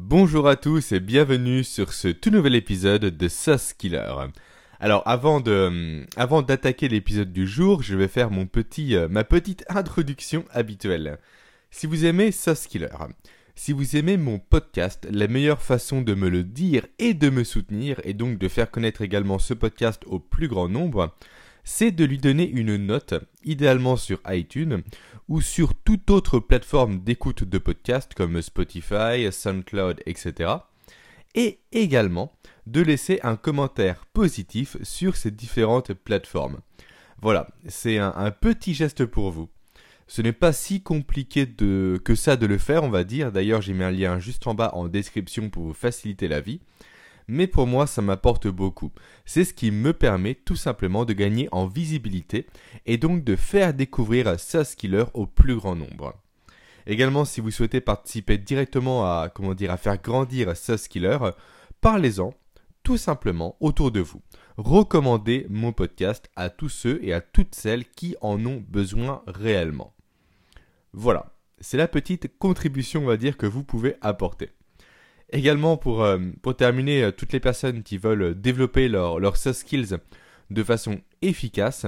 Bonjour à tous et bienvenue sur ce tout nouvel épisode de Sauce Killer. Alors avant de, avant d'attaquer l'épisode du jour, je vais faire mon petit, euh, ma petite introduction habituelle. Si vous aimez Sauce Killer, si vous aimez mon podcast, la meilleure façon de me le dire et de me soutenir, et donc de faire connaître également ce podcast au plus grand nombre, c'est de lui donner une note, idéalement sur iTunes ou sur toute autre plateforme d'écoute de podcast comme Spotify, SoundCloud, etc. Et également de laisser un commentaire positif sur ces différentes plateformes. Voilà, c'est un, petit geste pour vous. Ce n'est pas si compliqué que ça de le faire, on va dire. D'ailleurs, j'ai mis un lien juste en bas en description pour vous faciliter la vie mais pour moi ça m'apporte beaucoup. C'est ce qui me permet tout simplement de gagner en visibilité et donc de faire découvrir SaaS Killer au plus grand nombre. Également, si vous souhaitez participer directement à, comment dire, faire grandir SaaS Killer, parlez-en tout simplement autour de vous. Recommandez mon podcast à tous ceux et à toutes celles qui en ont besoin réellement. Voilà, c'est la petite contribution, on va dire, que vous pouvez apporter. Également, pour, euh, terminer, euh, toutes les personnes qui veulent développer leurs soft skills de façon efficace,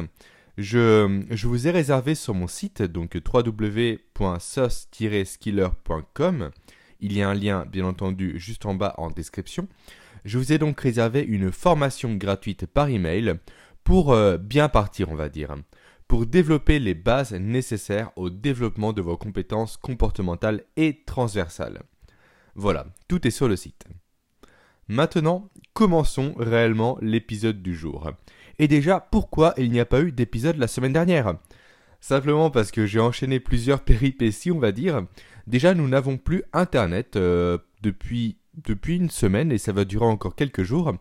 je, vous ai réservé sur mon site, donc www.sauce-skiller.com. Il y a un lien, bien entendu, juste en bas en description. Je vous ai donc réservé une formation gratuite par email pour euh, bien partir, on va dire, pour développer les bases nécessaires au développement de vos compétences comportementales et transversales. Voilà, tout est sur le site. Maintenant, commençons réellement l'épisode du jour. Et déjà, pourquoi il n'y a pas eu d'épisode la semaine dernière? Simplement parce que j'ai enchaîné plusieurs péripéties, on va dire. Déjà, nous n'avons plus Internet euh, depuis, depuis une semaine et ça va durer encore quelques jours.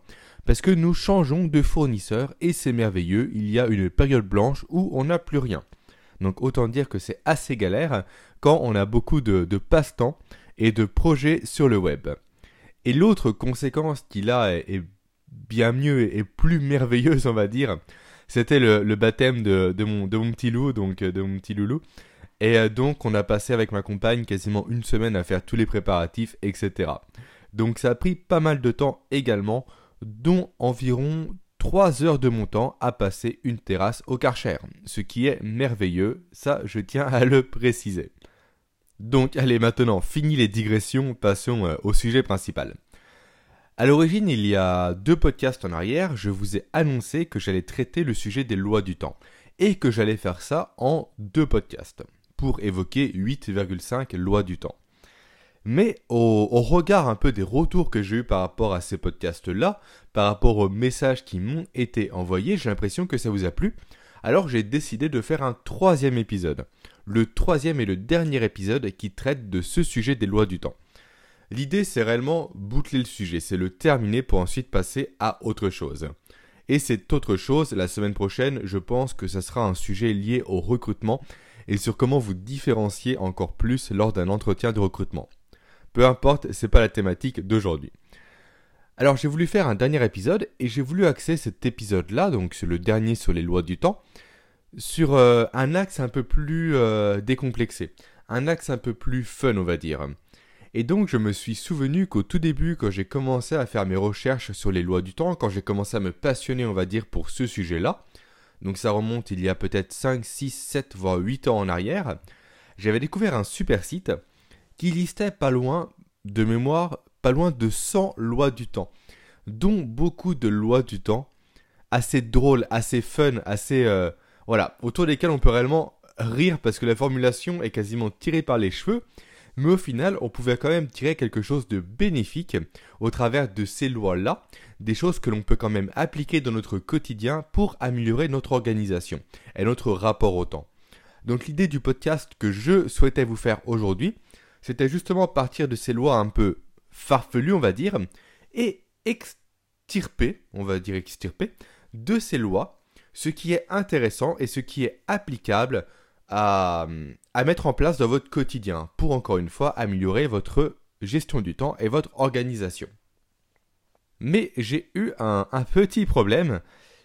Parce que nous changeons de fournisseur et c'est merveilleux, il y a une période blanche où on n'a plus rien. Donc autant dire que c'est assez galère quand on a beaucoup de passe-temps et de projets sur le web. Et l'autre conséquence qu'il a est, bien mieux et plus merveilleuse, on va dire, c'était le, baptême de, mon, de mon petit loup, donc de mon petit loulou. Et euh, donc on a passé avec ma compagne quasiment une semaine à faire tous les préparatifs, etc. Donc ça a pris pas mal de temps également, dont environ 3 heures de mon temps à passer une terrasse au Karcher, ce qui est merveilleux, ça je tiens à le préciser. Donc allez maintenant, fini les digressions, passons euh, au sujet principal. À l'origine, il y a deux podcasts en arrière, je vous ai annoncé que j'allais traiter le sujet des lois du temps, et que j'allais faire ça en deux podcasts, pour évoquer 8,5 lois du temps. Mais au, au, regard un peu des retours que j'ai eu par rapport à ces podcasts-là, par rapport aux messages qui m'ont été envoyés, j'ai l'impression que ça vous a plu. Alors j'ai décidé de faire un troisième épisode le troisième et le dernier épisode qui traite de ce sujet des lois du temps. L'idée c'est réellement boucler le sujet, c'est le terminer pour ensuite passer à autre chose. Et cette autre chose, la semaine prochaine, je pense que ça sera un sujet lié au recrutement et sur comment vous différencier encore plus lors d'un entretien de recrutement. Peu importe, c'est pas la thématique d'aujourd'hui. Alors j'ai voulu faire un dernier épisode et j'ai voulu axer cet épisode-là, donc le dernier sur les lois du temps, sur euh, un axe un peu plus euh, décomplexé, un axe un peu plus fun, on va dire. Et donc je me suis souvenu qu'au tout début, quand j'ai commencé à faire mes recherches sur les lois du temps, quand j'ai commencé à me passionner, on va dire, pour ce sujet-là, donc ça remonte il y a peut-être 5, 6, 7, voire 8 ans en arrière, j'avais découvert un super site qui listait pas loin, de mémoire, pas loin de 100 lois du temps, dont beaucoup de lois du temps assez drôles, assez fun, assez... Euh, voilà, autour desquels on peut réellement rire parce que la formulation est quasiment tirée par les cheveux, mais au final, on pouvait quand même tirer quelque chose de bénéfique au travers de ces lois-là, des choses que l'on peut quand même appliquer dans notre quotidien pour améliorer notre organisation et notre rapport au temps. Donc l'idée du podcast que je souhaitais vous faire aujourd'hui, c'était justement partir de ces lois un peu farfelues, on va dire, et extirper, on va dire extirper, de ces lois ce qui est intéressant et ce qui est applicable à, mettre en place dans votre quotidien pour encore une fois améliorer votre gestion du temps et votre organisation. Mais j'ai eu un, petit problème,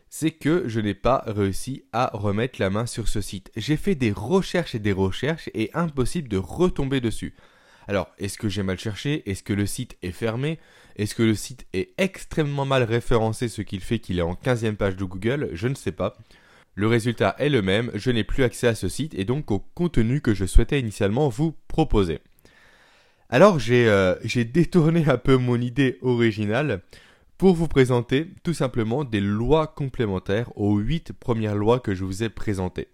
c'est que je n'ai pas réussi à remettre la main sur ce site. J'ai fait des recherches et des recherches et impossible de retomber dessus. Alors, est-ce que j'ai mal cherché? Est-ce que le site est fermé? Est-ce que le site est extrêmement mal référencé, ce qui fait qu'il est en 15e page de Google? Je ne sais pas. Le résultat est le même, je n'ai plus accès à ce site et donc au contenu que je souhaitais initialement vous proposer. Alors j'ai euh, détourné un peu mon idée originale pour vous présenter tout simplement des lois complémentaires aux 8 premières lois que je vous ai présentées.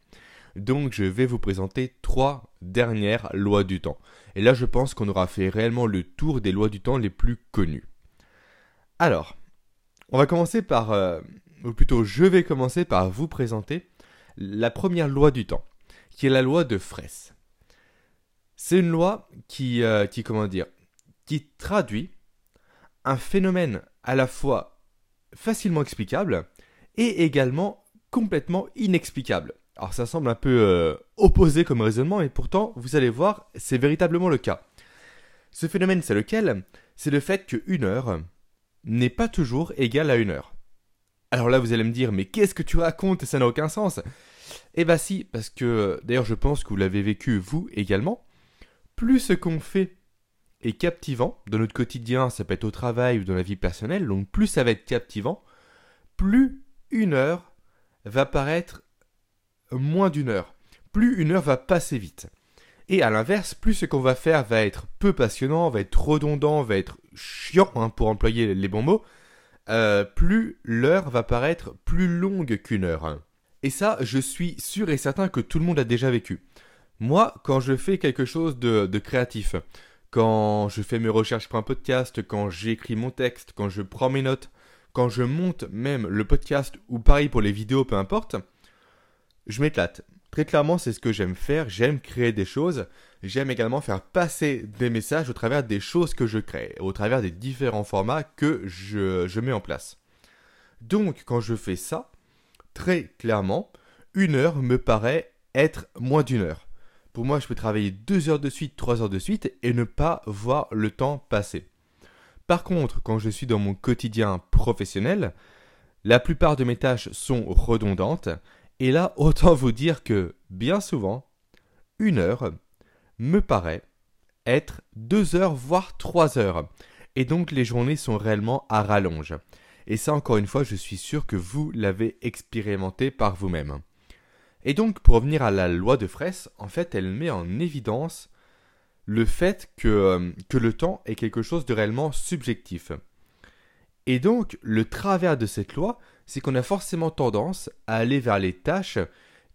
Donc je vais vous présenter trois dernières lois du temps. Et là je pense qu'on aura fait réellement le tour des lois du temps les plus connues. Alors, on va commencer par, euh, ou plutôt je vais commencer par vous présenter la première loi du temps, qui est la loi de Fraisse. C'est une loi qui, euh, qui, traduit un phénomène à la fois facilement explicable et également complètement inexplicable. Alors ça semble un peu euh, opposé comme raisonnement, et pourtant, vous allez voir, c'est véritablement le cas. Ce phénomène, c'est lequel? C'est le fait qu'une heure n'est pas toujours égale à une heure. Alors là, vous allez me dire, mais qu'est-ce que tu racontes? Ça n'a aucun sens. Eh bah si, parce que, d'ailleurs, je pense que vous l'avez vécu vous également. Plus ce qu'on fait est captivant, dans notre quotidien, ça peut être au travail ou dans la vie personnelle, donc plus ça va être captivant, plus une heure va paraître moins d'une heure. Plus une heure va passer vite. Et à l'inverse, plus ce qu'on va faire va être peu passionnant, va être redondant, va être chiant, hein, pour employer les bons mots, euh, plus l'heure va paraître plus longue qu'une heure. Et ça, je suis sûr et certain que tout le monde a déjà vécu. Moi, quand je fais quelque chose de, de créatif, quand je fais mes recherches pour un podcast, quand j'écris mon texte, quand je prends mes notes, quand je monte même le podcast ou pareil pour les vidéos, peu importe, je m'éclate. Très clairement, c'est ce que j'aime faire. J'aime créer des choses. J'aime également faire passer des messages au travers des choses que je crée, au travers des différents formats que je, mets en place. Donc, quand je fais ça, très clairement, une heure me paraît être moins d'une heure. Pour moi, je peux travailler deux heures de suite, trois heures de suite et ne pas voir le temps passer. Par contre, quand je suis dans mon quotidien professionnel, la plupart de mes tâches sont redondantes et là, autant vous dire que, bien souvent, une heure me paraît être deux heures, voire trois heures. Et donc les journées sont réellement à rallonge. Et ça, encore une fois, je suis sûr que vous l'avez expérimenté par vous-même. Et donc, pour revenir à la loi de Fraisse, en fait, elle met en évidence le fait que, euh, que le temps est quelque chose de réellement subjectif. Et donc, le travers de cette loi, c'est qu'on a forcément tendance à aller vers les tâches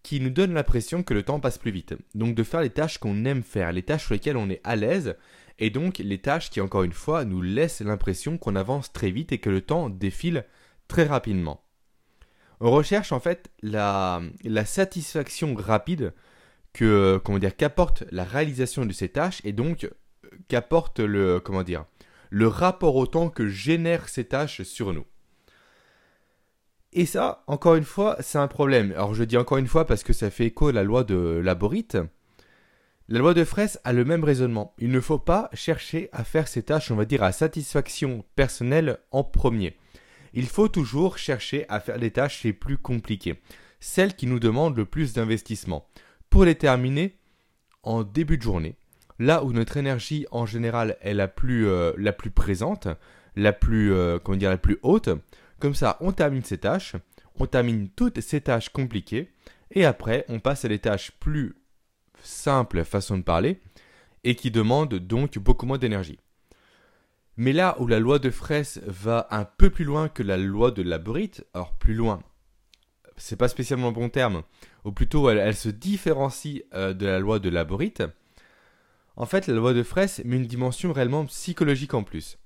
qui nous donnent l'impression que le temps passe plus vite. Donc de faire les tâches qu'on aime faire, les tâches sur lesquelles on est à l'aise, et donc les tâches qui, encore une fois, nous laissent l'impression qu'on avance très vite et que le temps défile très rapidement. On recherche en fait la, satisfaction rapide que comment dire qu'apporte la réalisation de ces tâches et donc qu'apporte le comment le rapport au temps que génèrent ces tâches sur nous. Et ça, encore une fois, c'est un problème. Alors je dis encore une fois parce que ça fait écho à la loi de Laborite. La loi de Fraisse a le même raisonnement. Il ne faut pas chercher à faire ces tâches, on va dire, à satisfaction personnelle en premier. Il faut toujours chercher à faire les tâches les plus compliquées, celles qui nous demandent le plus d'investissement, pour les terminer en début de journée, là où notre énergie en général est la plus, euh, présente, la plus, euh, comment dire, la plus haute, comme ça, on termine ces tâches, on termine toutes ces tâches compliquées, et après, on passe à des tâches plus simples, façon de parler, et qui demandent donc beaucoup moins d'énergie. Mais là où la loi de Fraisse va un peu plus loin que la loi de Laborite, alors plus loin, c'est pas spécialement le bon terme, ou plutôt elle, se différencie euh, de la loi de Laborite, en fait la loi de Fraisse met une dimension réellement psychologique en plus.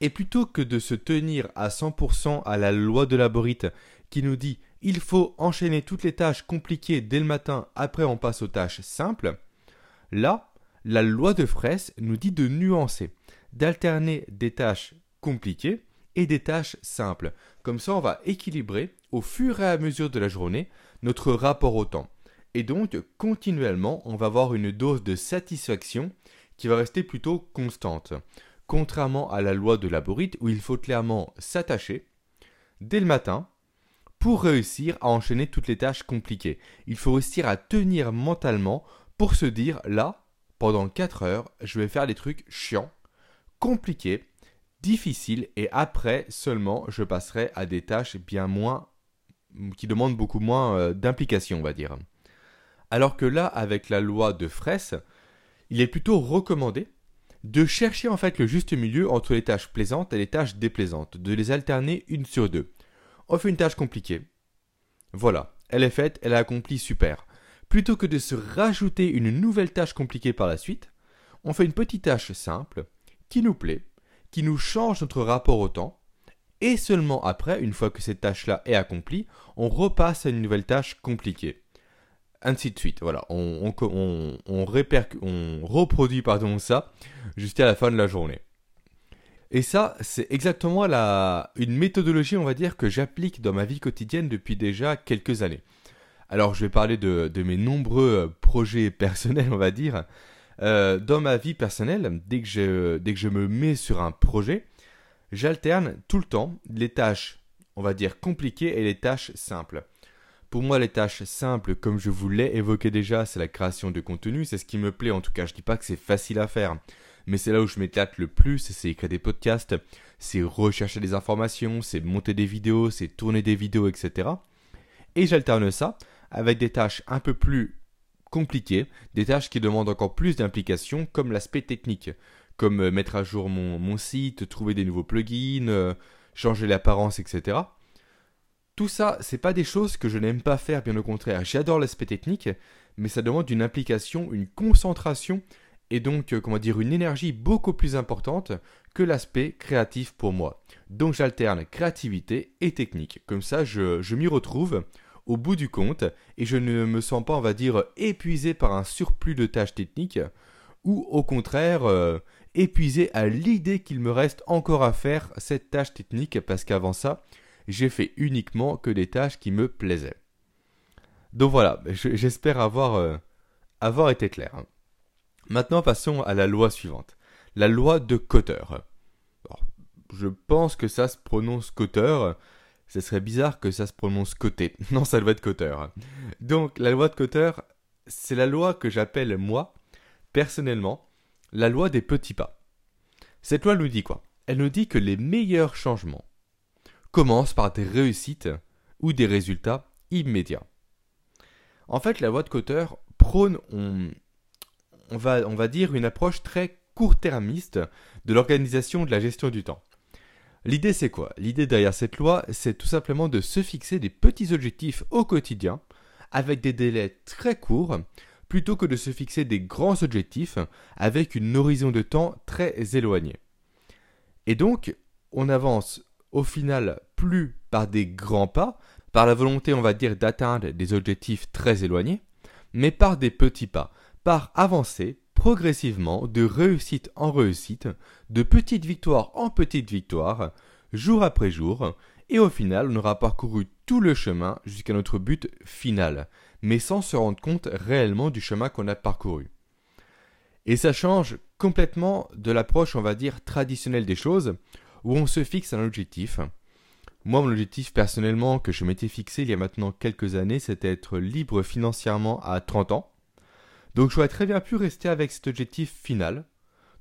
Et plutôt que de se tenir à 100% à la loi de la borite qui nous dit il faut enchaîner toutes les tâches compliquées dès le matin, après on passe aux tâches simples, là, la loi de Fraisse nous dit de nuancer, d'alterner des tâches compliquées et des tâches simples. Comme ça, on va équilibrer au fur et à mesure de la journée notre rapport au temps. Et donc, continuellement, on va avoir une dose de satisfaction qui va rester plutôt constante contrairement à la loi de Laborite où il faut clairement s'attacher dès le matin pour réussir à enchaîner toutes les tâches compliquées. Il faut réussir à tenir mentalement pour se dire là, pendant 4 heures, je vais faire des trucs chiants, compliqués, difficiles, et après seulement, je passerai à des tâches bien moins, qui demandent beaucoup moins euh, d'implication, on va dire. Alors que là, avec la loi de Fraisse, il est plutôt recommandé de chercher en fait le juste milieu entre les tâches plaisantes et les tâches déplaisantes, de les alterner une sur deux. On fait une tâche compliquée. Voilà, elle est faite, elle a accompli super. Plutôt que de se rajouter une nouvelle tâche compliquée par la suite, on fait une petite tâche simple, qui nous plaît, qui nous change notre rapport au temps, et seulement après, une fois que cette tâche-là est accomplie, on repasse à une nouvelle tâche compliquée ainsi de suite. Voilà, on, reproduit ça jusqu'à la fin de la journée. Et ça, c'est exactement la, une méthodologie, on va dire, que j'applique dans ma vie quotidienne depuis déjà quelques années. Alors, je vais parler de, mes nombreux projets personnels, on va dire. Euh, dans ma vie personnelle, dès que, je, dès que je me mets sur un projet, j'alterne tout le temps les tâches, on va dire, compliquées et les tâches simples. Pour moi, les tâches simples, comme je vous l'ai évoqué déjà, c'est la création de contenu. C'est ce qui me plaît. En tout cas, je dis pas que c'est facile à faire, mais c'est là où je m'éclate le plus. C'est écrire des podcasts, c'est rechercher des informations, c'est monter des vidéos, c'est tourner des vidéos, etc. Et j'alterne ça avec des tâches un peu plus compliquées, des tâches qui demandent encore plus d'implication, comme l'aspect technique, comme euh, mettre à jour mon, site, trouver des nouveaux plugins, euh, changer l'apparence, etc. Tout ça, c'est pas des choses que je n'aime pas faire, bien au contraire. J'adore l'aspect technique, mais ça demande une implication, une concentration et donc, euh, comment dire, une énergie beaucoup plus importante que l'aspect créatif pour moi. Donc j'alterne créativité et technique. Comme ça, je, m'y retrouve au bout du compte et je ne me sens pas, on va dire, épuisé par un surplus de tâches techniques ou au contraire euh, épuisé à l'idée qu'il me reste encore à faire cette tâche technique parce qu'avant ça, j'ai fait uniquement que des tâches qui me plaisaient. Donc voilà, j'espère avoir, euh, avoir été clair. Maintenant, passons à la loi suivante. La loi de Cotter. je pense que ça se prononce Cotter. Ce serait bizarre que ça se prononce côté. Non, ça doit être Cotter. Donc, la loi de Cotter, c'est la loi que j'appelle, moi, personnellement, la loi des petits pas. Cette loi nous dit quoi? Elle nous dit que les meilleurs changements commence par des réussites ou des résultats immédiats. En fait, la voie de Cotter prône, on, va, on va dire, une approche très court-termiste de l'organisation de la gestion du temps. L'idée c'est quoi? L'idée derrière cette loi, c'est tout simplement de se fixer des petits objectifs au quotidien avec des délais très courts plutôt que de se fixer des grands objectifs avec une horizon de temps très éloignée. Et donc, on avance au final plus par des grands pas, par la volonté on va dire d'atteindre des objectifs très éloignés, mais par des petits pas, par avancer progressivement de réussite en réussite, de petite victoire en petite victoire, jour après jour, et au final on aura parcouru tout le chemin jusqu'à notre but final, mais sans se rendre compte réellement du chemin qu'on a parcouru. Et ça change complètement de l'approche, on va dire, traditionnelle des choses, où on se fixe un objectif. Moi, mon objectif personnellement que je m'étais fixé il y a maintenant quelques années, c'était être libre financièrement à 30 ans. Donc j'aurais très bien pu rester avec cet objectif final,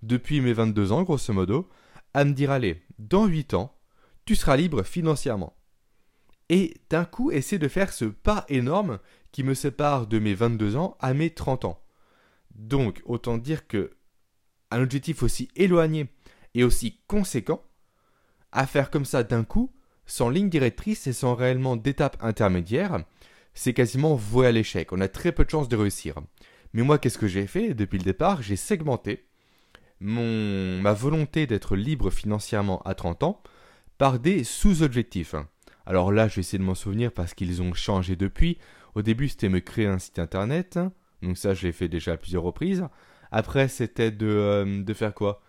depuis mes 22 ans grosso modo, à me dire allez, dans 8 ans, tu seras libre financièrement. Et d'un coup, essayer de faire ce pas énorme qui me sépare de mes 22 ans à mes 30 ans. Donc, autant dire que un objectif aussi éloigné et aussi conséquent, à faire comme ça d'un coup, sans ligne directrice et sans réellement d'étape intermédiaire, c'est quasiment voué à l'échec. On a très peu de chances de réussir. Mais moi, qu'est-ce que j'ai fait depuis le départ? J'ai segmenté mon, ma volonté d'être libre financièrement à 30 ans par des sous-objectifs. Alors là, je vais essayer de m'en souvenir parce qu'ils ont changé depuis. Au début, c'était me créer un site internet. Donc ça, je l'ai fait déjà à plusieurs reprises. Après, c'était de, euh, de faire quoi?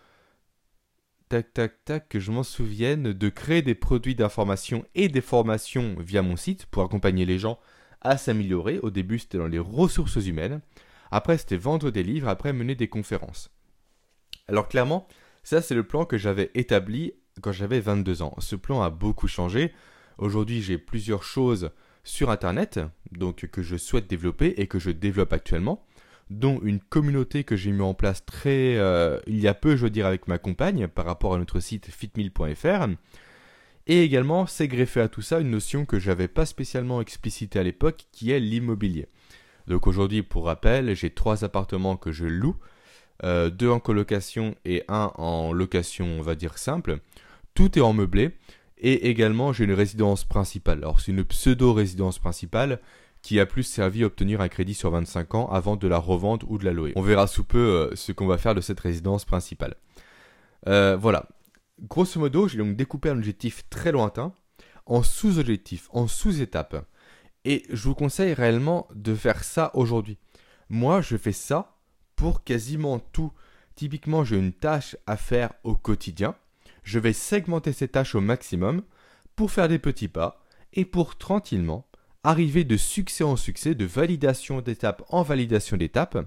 Tac, tac, tac, que je m'en souvienne, de créer des produits d'information et des formations via mon site pour accompagner les gens à s'améliorer. Au début, c'était dans les ressources humaines. Après, c'était vendre des livres, après mener des conférences. Alors clairement, ça c'est le plan que j'avais établi quand j'avais 22 ans. Ce plan a beaucoup changé. Aujourd'hui, j'ai plusieurs choses sur Internet, donc que je souhaite développer et que je développe actuellement. Dont une communauté que j'ai mis en place très euh, il y a peu, je veux dire, avec ma compagne par rapport à notre site fitmill.fr. Et également, c'est greffé à tout ça une notion que j'avais pas spécialement explicitée à l'époque, qui est l'immobilier. Donc aujourd'hui, pour rappel, j'ai trois appartements que je loue, euh, deux en colocation et un en location, on va dire simple. Tout est en meublé. Et également, j'ai une résidence principale. Alors, c'est une pseudo-résidence principale qui a plus servi à obtenir un crédit sur 25 ans avant de la revendre ou de la louer. On verra sous peu euh, ce qu'on va faire de cette résidence principale. Euh, voilà. Grosso modo, j'ai donc découpé un objectif très lointain en sous-objectifs, en sous-étapes. Et je vous conseille réellement de faire ça aujourd'hui. Moi, je fais ça pour quasiment tout. Typiquement, j'ai une tâche à faire au quotidien. Je vais segmenter ces tâches au maximum pour faire des petits pas et pour tranquillement arriver de succès en succès, de validation d'étape en validation d'étape,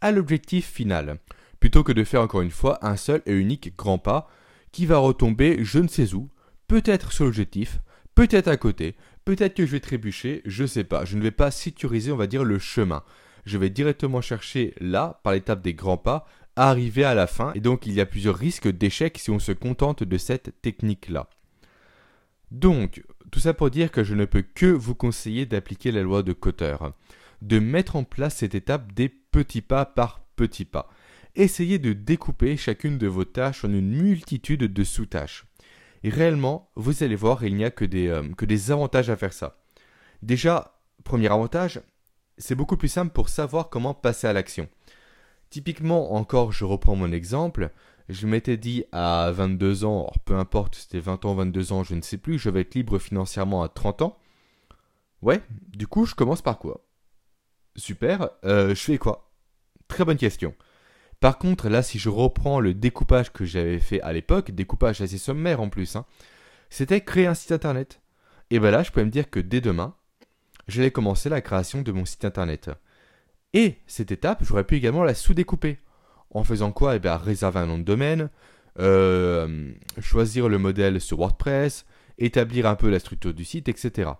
à l'objectif final, plutôt que de faire encore une fois un seul et unique grand pas qui va retomber je ne sais où, peut-être sur l'objectif, peut-être à côté, peut-être que je vais trébucher, je sais pas, je ne vais pas sécuriser on va dire le chemin. Je vais directement chercher là, par l'étape des grands pas, à arriver à la fin, et donc il y a plusieurs risques d'échec si on se contente de cette technique-là. Donc, tout ça pour dire que je ne peux que vous conseiller d'appliquer la loi de Cotter, de mettre en place cette étape des petits pas par petits pas. Essayez de découper chacune de vos tâches en une multitude de sous-tâches. Et réellement, vous allez voir, il n'y a que des, euh, que des avantages à faire ça. Déjà, premier avantage, c'est beaucoup plus simple pour savoir comment passer à l'action. Typiquement, encore, je reprends mon exemple, je m'étais dit à 22 ans, peu importe, c'était 20 ans, 22 ans, je ne sais plus, je vais être libre financièrement à 30 ans. Ouais, du coup, je commence par quoi? Super, euh, je fais quoi? Très bonne question. Par contre, là, si je reprends le découpage que j'avais fait à l'époque, découpage assez sommaire en plus, hein, c'était créer un site internet. Et ben là, je pouvais me dire que dès demain, j'allais commencer la création de mon site internet. Et cette étape, j'aurais pu également la sous-découper en faisant quoi? Eh bien, réserver un nom de domaine, euh, choisir le modèle sur WordPress, établir un peu la structure du site, etc.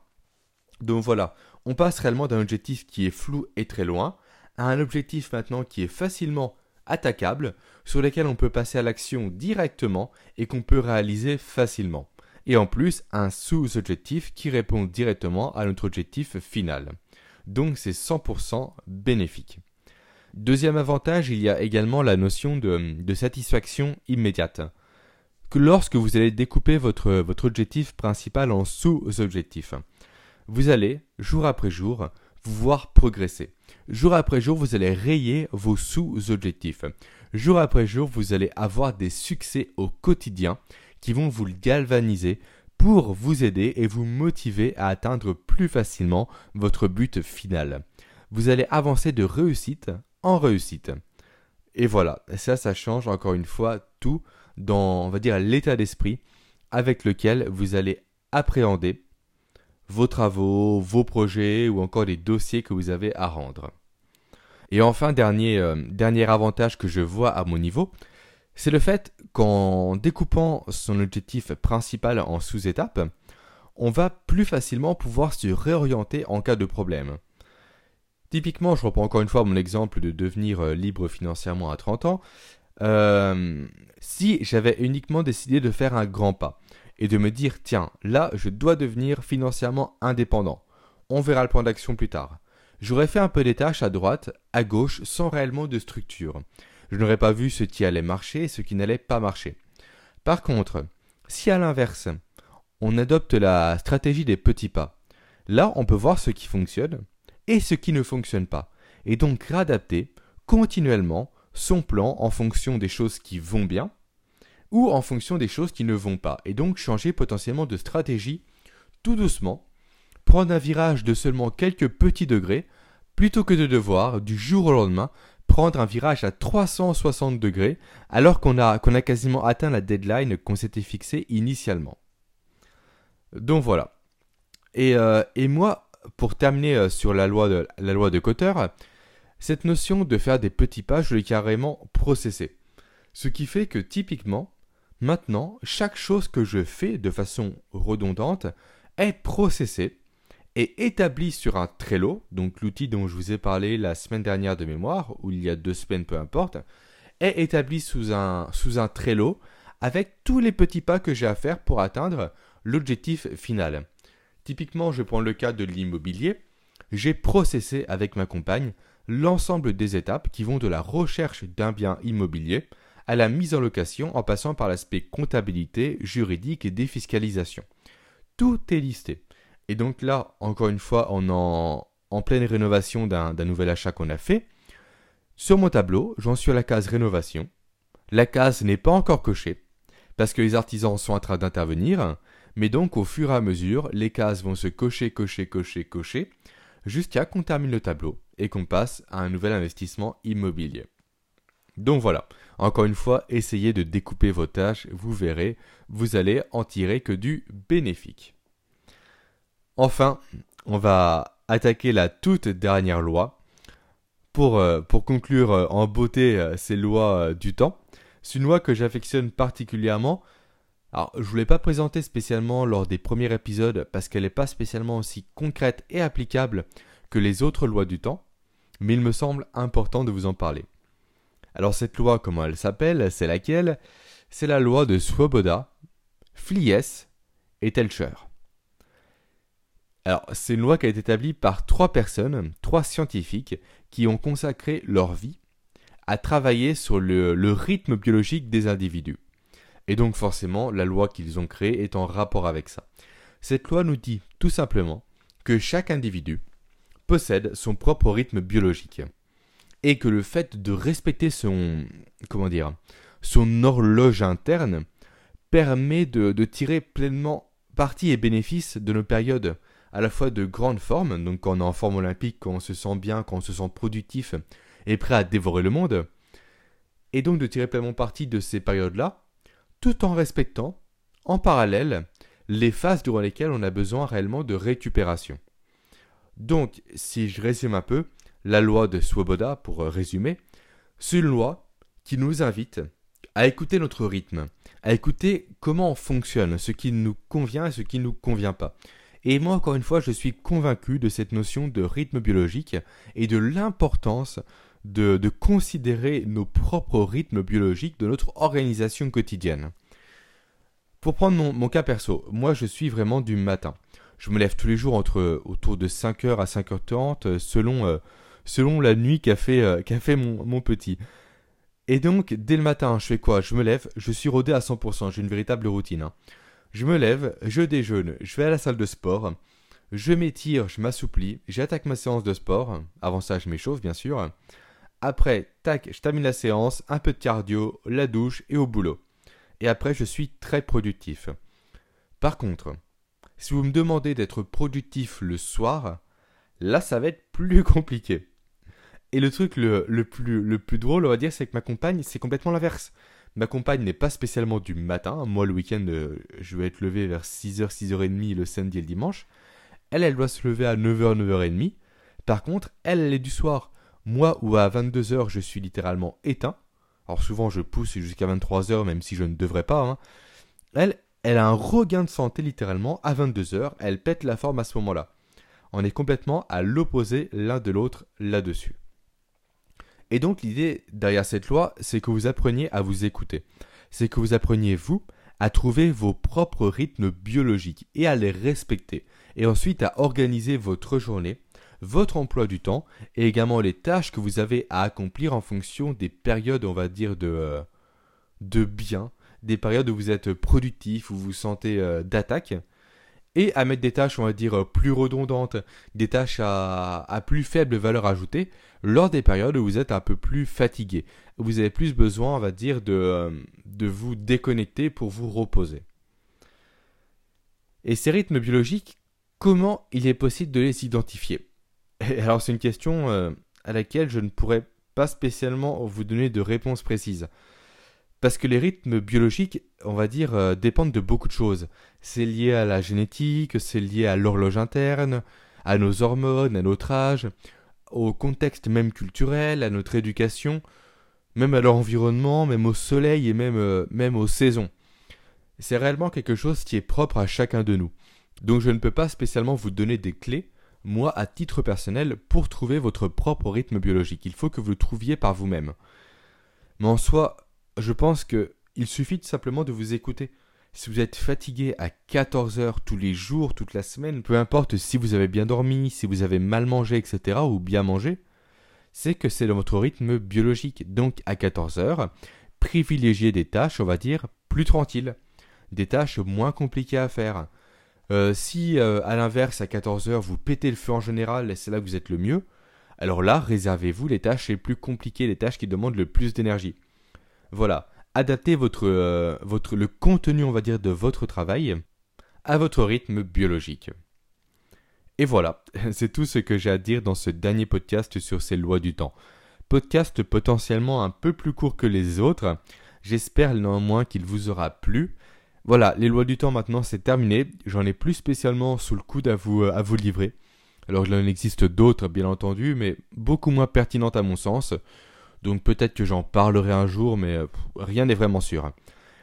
Donc voilà, on passe réellement d'un objectif qui est flou et très loin à un objectif maintenant qui est facilement attaquable, sur lequel on peut passer à l'action directement et qu'on peut réaliser facilement. Et en plus, un sous-objectif qui répond directement à notre objectif final. Donc c'est 100% bénéfique. Deuxième avantage, il y a également la notion de, satisfaction immédiate. Que lorsque vous allez découper votre, votre objectif principal en sous-objectifs, vous allez, jour après jour, vous voir progresser. Jour après jour, vous allez rayer vos sous-objectifs. Jour après jour, vous allez avoir des succès au quotidien qui vont vous galvaniser pour vous aider et vous motiver à atteindre plus facilement votre but final. Vous allez avancer de réussite en réussite. Et voilà, ça, ça change encore une fois tout dans, on va dire, l'état d'esprit avec lequel vous allez appréhender vos travaux, vos projets ou encore les dossiers que vous avez à rendre. Et enfin, dernier, euh, dernier avantage que je vois à mon niveau, c'est le fait qu'en découpant son objectif principal en sous-étapes, on va plus facilement pouvoir se réorienter en cas de problème. Typiquement, je reprends encore une fois mon exemple de devenir euh, libre financièrement à 30 ans. Euh, si j'avais uniquement décidé de faire un grand pas et de me dire, tiens, là, je dois devenir financièrement indépendant. On verra le plan d'action plus tard. J'aurais fait un peu des tâches à droite, à gauche, sans réellement de structure. Je n'aurais pas vu ce qui allait marcher et ce qui n'allait pas marcher. Par contre, si à l'inverse, on adopte la stratégie des petits pas, là, on peut voir ce qui fonctionne et ce qui ne fonctionne pas, et donc réadapter continuellement son plan en fonction des choses qui vont bien ou en fonction des choses qui ne vont pas, et donc changer potentiellement de stratégie tout doucement, prendre un virage de seulement quelques petits degrés, plutôt que de devoir, du jour au lendemain, prendre un virage à 360 degrés, alors qu'on a, quasiment atteint la deadline qu'on s'était fixée initialement. Donc voilà. Et, euh, et moi, pour terminer euh, sur la loi de, Cotter, cette notion de faire des petits pas, je l'ai carrément processé. Ce qui fait que typiquement, maintenant, chaque chose que je fais de façon redondante est processée est établi sur un Trello, donc l'outil dont je vous ai parlé la semaine dernière de mémoire, ou il y a deux semaines, peu importe, est établi sous un, sous un Trello avec tous les petits pas que j'ai à faire pour atteindre l'objectif final. Typiquement, je prends le cas de l'immobilier. J'ai processé avec ma compagne l'ensemble des étapes qui vont de la recherche d'un bien immobilier à la mise en location en passant par l'aspect comptabilité, juridique et défiscalisation. Tout est listé. Et donc là, encore une fois, est en, pleine rénovation d'un nouvel achat qu'on a fait. Sur mon tableau, j'en suis à la case rénovation. La case n'est pas encore cochée, parce que les artisans sont en train d'intervenir, mais donc au fur et à mesure, les cases vont se cocher, cocher, cocher, cocher, jusqu'à qu'on termine le tableau et qu'on passe à un nouvel investissement immobilier. Donc voilà, encore une fois, essayez de découper vos tâches, vous verrez, vous allez en tirer que du bénéfique. Enfin, on va attaquer la toute dernière loi. Pour, euh, conclure euh, en beauté euh, ces lois du temps, c'est une loi que j'affectionne particulièrement. Alors, je ne voulais pas présenter spécialement lors des premiers épisodes parce qu'elle n'est pas spécialement aussi concrète et applicable que les autres lois du temps, mais il me semble important de vous en parler. Alors cette loi, comment elle s'appelle? C'est laquelle? C'est la loi de Swoboda, Flies et Telcher. Alors, c'est une loi qui a été établie par trois personnes, trois scientifiques, qui ont consacré leur vie à travailler sur le rythme biologique des individus. Et donc forcément, la loi qu'ils ont créée est en rapport avec ça. Cette loi nous dit tout simplement que chaque individu possède son propre rythme biologique et que le fait de respecter son comment dire son horloge interne permet de, tirer pleinement parti et bénéfice de nos périodes à la fois de grande forme, donc quand on est en forme olympique, quand on se sent bien, quand on se sent productif et prêt à dévorer le monde, et donc de tirer pleinement parti de ces périodes-là, tout en respectant, en parallèle, les phases durant lesquelles on a besoin réellement de récupération. Donc, si je résume un peu, la loi de Swoboda, pour résumer, c'est une loi qui nous invite à écouter notre rythme, à écouter comment on fonctionne, ce qui nous convient et ce qui ne nous convient pas. Et moi, encore une fois, je suis convaincu de cette notion de rythme biologique et de l'importance de, considérer nos propres rythmes biologiques de notre organisation quotidienne. Pour prendre mon, cas perso, moi je suis vraiment du matin. Je me lève tous les jours entre autour de 5h à 5h30 selon, euh, selon la nuit qu'a fait, euh, fait mon, petit. Et donc, dès le matin, je fais quoi? Je me lève, je suis rodé à 100%, j'ai une véritable routine. Hein. Je me lève, je déjeune, je vais à la salle de sport, je m'étire, je m'assouplis, j'attaque ma séance de sport. Avant ça, je m'échauffe, bien sûr. Après, tac, je termine la séance, un peu de cardio, la douche et au boulot. Et après, je suis très productif. Par contre, si vous me demandez d'être productif le soir, là, ça va être plus compliqué. Et le truc le, plus, le plus drôle, on va dire, c'est que ma compagne, c'est complètement l'inverse. Ma compagne n'est pas spécialement du matin. Moi, le week-end, euh, je vais être levé vers 6h, 6h30 le samedi et le dimanche. Elle, elle doit se lever à 9h, 9h30. Par contre, elle, elle est du soir. Moi, où à 22h, je suis littéralement éteint. Alors souvent, je pousse jusqu'à 23h, même si je ne devrais pas. Hein. Elle, elle a un regain de santé littéralement à 22h. Elle pète la forme à ce moment-là. On est complètement à l'opposé l'un de l'autre là-dessus. Et donc l'idée derrière cette loi, c'est que vous appreniez à vous écouter. C'est que vous appreniez, vous, à trouver vos propres rythmes biologiques et à les respecter. Et ensuite à organiser votre journée, votre emploi du temps et également les tâches que vous avez à accomplir en fonction des périodes, on va dire, de, euh, bien, des périodes où vous êtes productif, où vous vous sentez euh, d'attaque et à mettre des tâches, on va dire, plus redondantes, des tâches à, plus faible valeur ajoutée, lors des périodes où vous êtes un peu plus fatigué, où vous avez plus besoin, on va dire, euh, de vous déconnecter pour vous reposer. Et ces rythmes biologiques, comment il est possible de les identifier? Alors c'est une question euh, à laquelle je ne pourrais pas spécialement vous donner de réponse précise. Parce que les rythmes biologiques, on va dire, euh, dépendent de beaucoup de choses. C'est lié à la génétique, c'est lié à l'horloge interne, à nos hormones, à notre âge, au contexte même culturel, à notre éducation, même à l'environnement, même au soleil et même, euh, même aux saisons. C'est réellement quelque chose qui est propre à chacun de nous. Donc je ne peux pas spécialement vous donner des clés, moi à titre personnel, pour trouver votre propre rythme biologique. Il faut que vous le trouviez par vous-même. Mais en soi, je pense que il suffit tout simplement de vous écouter. Si vous êtes fatigué à 14 heures tous les jours, toute la semaine, peu importe si vous avez bien dormi, si vous avez mal mangé, etc., ou bien mangé, c'est que c'est dans votre rythme biologique. Donc à 14 heures, privilégiez des tâches, on va dire, plus tranquilles, des tâches moins compliquées à faire. Euh, si euh, à l'inverse à 14 heures vous pétez le feu en général et c'est là que vous êtes le mieux, alors là réservez-vous les tâches les plus compliquées, les tâches qui demandent le plus d'énergie. Voilà adaptez votre, euh, le contenu, on va dire, de votre travail à votre rythme biologique. Et voilà, c'est tout ce que j'ai à dire dans ce dernier podcast sur ces lois du temps. Podcast potentiellement un peu plus court que les autres. J'espère néanmoins qu'il vous aura plu. Voilà, les lois du temps maintenant c'est terminé. J'en ai plus spécialement sous le coude à vous, à vous livrer. Alors il en existe d'autres bien entendu, mais beaucoup moins pertinentes à mon sens. Donc peut-être que j'en parlerai un jour, mais euh, rien n'est vraiment sûr.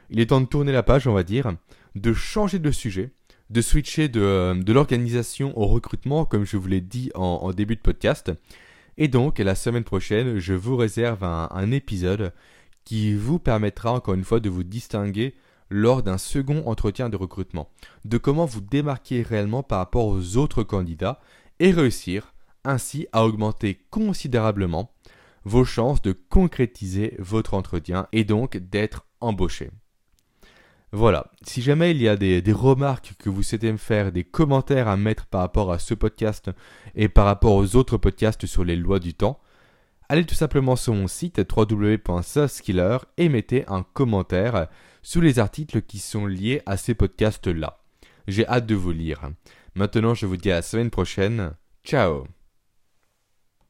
Il est temps de tourner la page, on va dire, de changer de sujet, de switcher de, euh, l'organisation au recrutement, comme je vous l'ai dit en, début de podcast. Et donc, la semaine prochaine, je vous réserve un, épisode qui vous permettra encore une fois de vous distinguer lors d'un second entretien de recrutement, de comment vous démarquer réellement par rapport aux autres candidats et réussir ainsi à augmenter considérablement vos chances de concrétiser votre entretien et donc d'être embauché. Voilà, si jamais il y a des, remarques que vous souhaitez me faire, des commentaires à mettre par rapport à ce podcast et par rapport aux autres podcasts sur les lois du temps, allez tout simplement sur mon site www.soskiller et mettez un commentaire sous les articles qui sont liés à ces podcasts-là. J'ai hâte de vous lire. Maintenant, je vous dis à la semaine prochaine. Ciao